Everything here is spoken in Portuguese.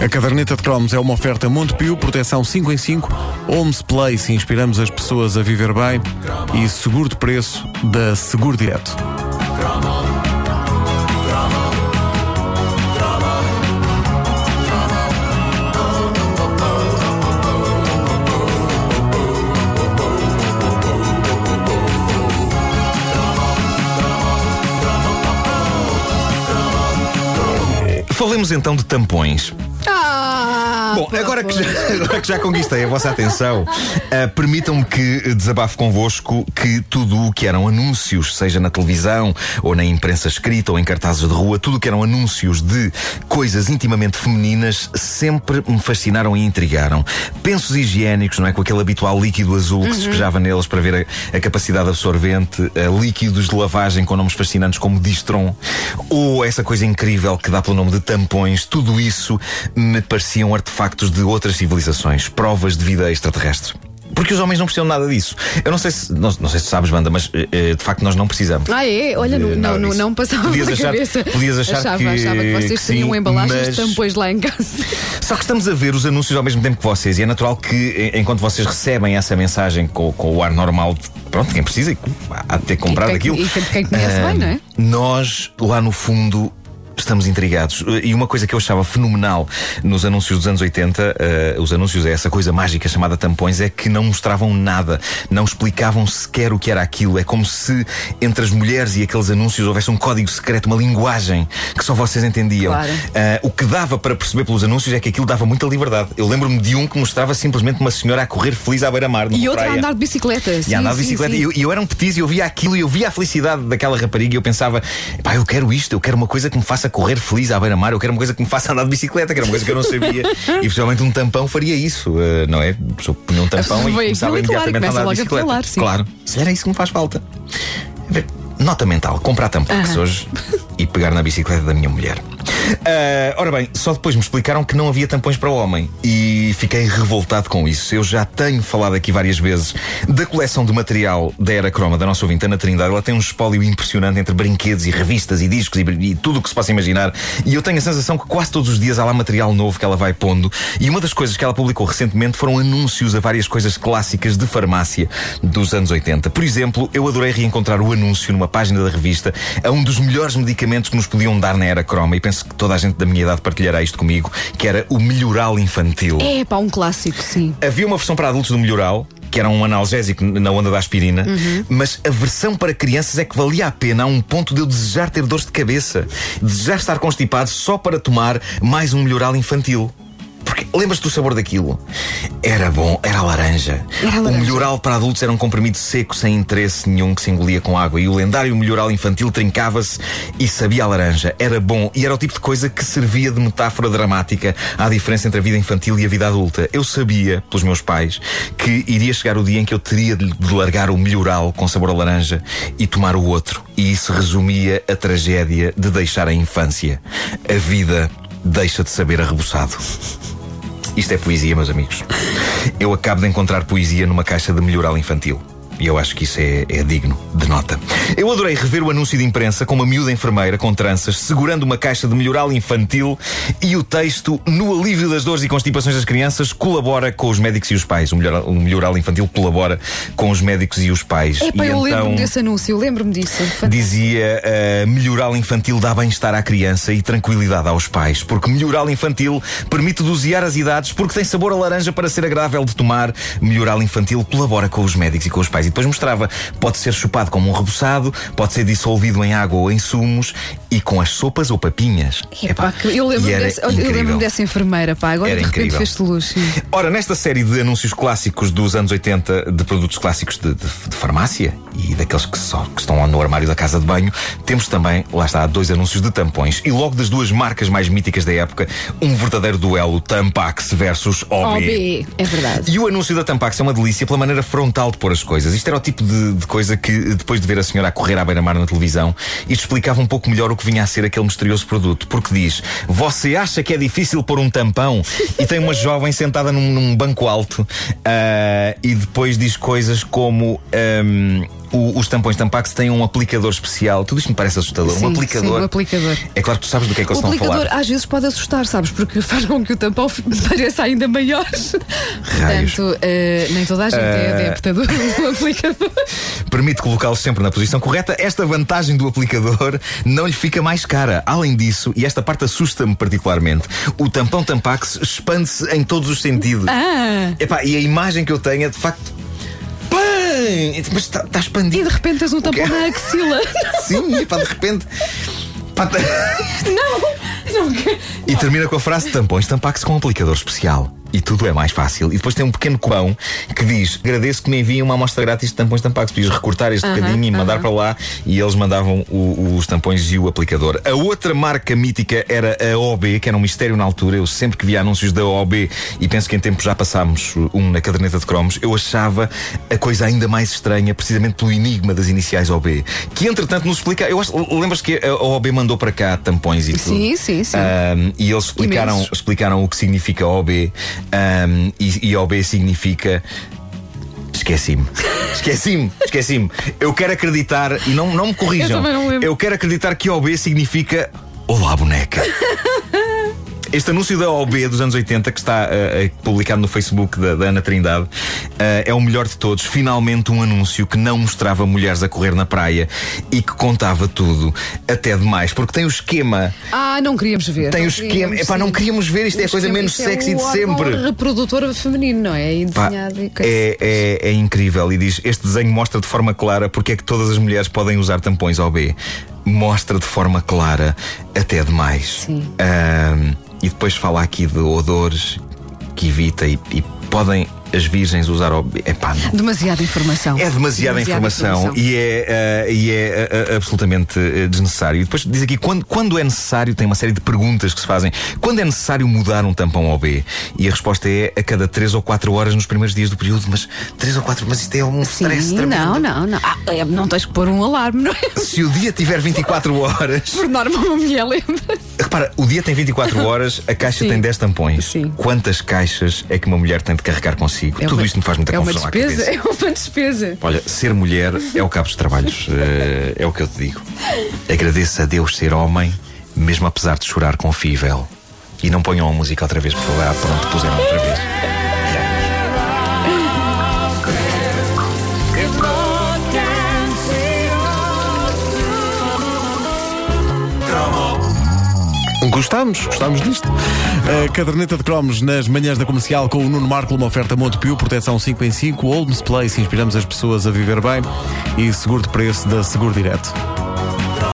A caderneta de cromos é uma oferta Montepio, proteção 5 em 5, Homes Place, inspiramos as pessoas a viver bem e seguro de preço da Seguro Direto. Falemos então de tampões. Bom, agora que, já, agora que já conquistei a vossa atenção, ah, permitam-me que desabafo convosco que tudo o que eram anúncios, seja na televisão, ou na imprensa escrita, ou em cartazes de rua, tudo o que eram anúncios de coisas intimamente femininas sempre me fascinaram e intrigaram. Pensos higiênicos, não é? Com aquele habitual líquido azul que se despejava neles para ver a, a capacidade absorvente, ah, líquidos de lavagem com nomes fascinantes como Distron, ou essa coisa incrível que dá pelo nome de tampões, tudo isso me pareciam artefactos de outras civilizações, provas de vida extraterrestre. Porque os homens não precisam nada disso. Eu não sei se, não, não sei se sabes, Banda, mas eh, eh, de facto nós não precisamos. Ah, é? Olha, não, não, não, não passava Podias achar- cabeça. podias achar achava, que- achava que vocês que tinham sim, embalagens mas- de tampões lá em casa. Só que estamos a ver os anúncios ao mesmo tempo que vocês, e é natural que, enquanto vocês recebem essa mensagem com, com o ar normal de pronto, quem precisa e há de ter comprado quem- aquilo. e quem- quem conhece ah, bem, não é? Nós, lá no fundo. Estamos intrigados. E uma coisa que eu achava fenomenal nos anúncios dos anos 80, eh, os anúncios é essa coisa mágica chamada tampões, é que não mostravam nada, não explicavam sequer o que era aquilo. É como se entre as mulheres e aqueles anúncios houvesse um código secreto, uma linguagem que só vocês entendiam. Claro. Ah, o que dava para perceber pelos anúncios é que aquilo dava muita liberdade. Eu lembro-me de um que mostrava simplesmente uma senhora a correr feliz à beira-mar. E outra a andar de bicicleta. E sim, a andar de sim, bicicleta. sim. E eu, eu era um petis e eu via aquilo e eu via a felicidade daquela rapariga e eu pensava, pá, eu quero isto, eu quero uma coisa que me faça correr feliz à beira-mar, eu quero uma coisa que me faça andar de bicicleta, que era uma coisa que eu não sabia. e possivelmente um tampão faria isso, eh, não é? A pessoa punha um tampão e começava claro, imediatamente a andar de bicicleta. sim. Claro, se era isso que me faz falta. Nota mental, comprar tampões hoje e pegar na bicicleta da minha mulher. Ah, ora bem, só depois me explicaram que não havia tampões para o homem e fiquei revoltado com isso. Eu já tenho falado aqui várias vezes da coleção de material da Era Croma, da nossa ouvinte Ana Trindade. Ela tem um espólio impressionante entre brinquedos e revistas e discos e, e tudo o que se possa imaginar. E eu tenho a sensação que quase todos os dias há lá material novo que ela vai pondo. E uma das coisas que ela publicou recentemente foram anúncios a várias coisas clássicas de farmácia dos anos 80. Por exemplo, eu adorei reencontrar o anúncio numa página da revista a um dos melhores medicamentos que nos podiam dar na Era Croma. E penso que toda a gente da minha idade partilhará isto comigo, que era o melhoral infantil. É pá, um clássico, sim. Havia uma versão para adultos do melhoral, que era um analgésico na onda da aspirina, mas a versão para crianças é que valia a pena a um ponto de eu desejar ter dores de cabeça, desejar estar constipado só para tomar mais um melhoral infantil. Lembras-te do sabor daquilo? Era bom, era a laranja. Era a O laranja. melhoral para adultos era um comprimido seco, sem interesse nenhum, que se engolia com água. E o lendário melhoral infantil trincava-se e sabia a laranja. Era bom e era o tipo de coisa que servia de metáfora dramática à diferença entre a vida infantil e a vida adulta. Eu sabia, pelos meus pais, que iria chegar o dia em que eu teria de de largar o melhoral com sabor a laranja e tomar o outro. E isso resumia a tragédia de deixar a infância. A vida deixa de saber arreboçado. Isto é poesia, meus amigos. Eu acabo de encontrar poesia numa caixa de melhoral infantil. E eu acho que isso é, é digno de nota. Eu adorei rever o anúncio de imprensa com uma miúda enfermeira com tranças, segurando uma caixa de melhoral infantil e o texto, no alívio das dores e constipações das crianças, colabora com os médicos e os pais. O melhoral, o melhoral infantil colabora com os médicos e os pais. É pá, e eu então lembro-me desse anúncio, eu lembro-me disso. dizia uh, melhoral infantil dá bem-estar à criança e tranquilidade aos pais, porque melhoral infantil permite dosear as idades, porque tem sabor a laranja para ser agradável de tomar. Melhoral infantil colabora com os médicos e com os pais. E depois mostrava, pode ser chupado como um reboçado, pode ser dissolvido em água ou em sumos e com as sopas ou papinhas. É pá, que eu lembro-me incrível. lembro-me dessa enfermeira, pá, agora Era de repente incrível. fez-te luz. Ora, nesta série de anúncios clássicos dos anos 80 de produtos clássicos de, de- de farmácia e daqueles que, só, que estão lá no armário da casa de banho, temos também, lá está, dois anúncios de tampões. E logo das duas marcas mais míticas da época, um verdadeiro duelo Tampax versus OB. OB, é verdade. E o anúncio da Tampax é uma delícia pela maneira frontal de pôr as coisas. Isto era o tipo de, de coisa que, depois de ver a senhora a correr à beira-mar na televisão, isto explicava um pouco melhor o que vinha a ser aquele misterioso produto. Porque diz: Você acha que é difícil pôr um tampão? E tem uma jovem sentada num, num banco alto ah, e depois diz coisas como. ahm, o- os tampões Tampax têm um aplicador especial. Tudo isto me parece assustador. Sim, um aplicador. sim, o aplicador. É claro que tu sabes do que é que eles O estão a aplicador falar. às vezes pode assustar, sabes? Porque faz com que o tampão pareça ainda maior. Raios. Portanto, eh, nem toda a gente é Eh, adepta do, do aplicador. Permite colocá-los sempre na posição correta. Esta vantagem do aplicador não lhe fica mais cara. Além disso, e esta parte assusta-me particularmente, o tampão Tampax expande-se em todos os sentidos. Ah! Epá, e a imagem que eu tenho é de facto. Mas está E expandido. de repente tens um tampão na axila. Sim, epá, de repente. Pá, tá- Não, não. E termina com a frase tampões Tampax com um aplicador especial. E tudo é mais fácil. E depois tem um pequeno cubão que diz: Agradeço que me enviem uma amostra grátis de tampões Tampax. Podias recortar este bocadinho e mandar para lá. E eles mandavam o- os tampões e o aplicador. A outra marca mítica era a OB, que era um mistério na altura. Eu sempre que via anúncios da OB, e penso que em tempo já passámos um na caderneta de cromos, eu achava a coisa ainda mais estranha, precisamente pelo enigma das iniciais OB. Que entretanto nos explica. Eu acho, lembras que a OB mandou para cá tampões e tudo? Sim, sim, sim. Um, e eles explicaram, Imensos. explicaram o que significa OB. Um, e, e OB significa. Esqueci-me. Esqueci-me, esqueci-me. Eu quero acreditar, e não, não me corrijam. Eu não. Eu quero acreditar que OB significa Olá, boneca. Este anúncio da OB dos anos 80, que está eh, publicado no Facebook da, da Ana Trindade, eh, é o melhor de todos. Finalmente, um anúncio que não mostrava mulheres a correr na praia e que contava tudo, até demais, porque tem o esquema. Ah, não queríamos ver. Tem não o esquema. queríamos, Epá, não queríamos ver. Isto é a O coisa esquema- menos isto é sexy o de sempre. reprodutor feminino, não é? E Pá, desenhado e coisa. é, é, é incrível e diz: Este desenho mostra de forma clara porque é que todas as mulheres podem usar tampões OB. Mostra de forma clara até demais. Sim. Ahm, e depois fala aqui de odores que evita e, e podem as virgens usar OB. Epá, não. Demasiada informação. É demasiada, informação, e é, eh, e é eh, eh, absolutamente eh, desnecessário. E depois diz aqui: quando, quando é necessário, tem uma série de perguntas que se fazem. Quando é necessário mudar um tampão OB? E a resposta é a cada 3 ou 4 horas nos primeiros dias do período. Mas 3 ou 4, mas isto é um stress Sim, tremendo. não, não, não. Ah, é, não tens que pôr um alarme, não é? Se o dia tiver 24 horas. Por norma, uma mulher lembra. Repara, o dia tem 24 horas, a caixa Sim. tem 10 tampões. Sim. Quantas caixas é que uma mulher tem de carregar consigo? É Tudo uma- isto me faz muita é uma confusão à despesa. É uma despesa. Olha, ser mulher é o cabo dos trabalhos. Eh, é o que eu te digo. Agradeço a Deus ser homem, mesmo apesar de chorar com fível. E não ponham a música outra vez, por favor. Ah, pronto, puseram outra vez. Gostamos, gostamos disto. A caderneta de cromos nas manhãs da comercial com o Nuno Marco, uma oferta Montepio, proteção 5 em 5, Olds Place, inspiramos as pessoas a viver bem e seguro de preço da Seguro Direto.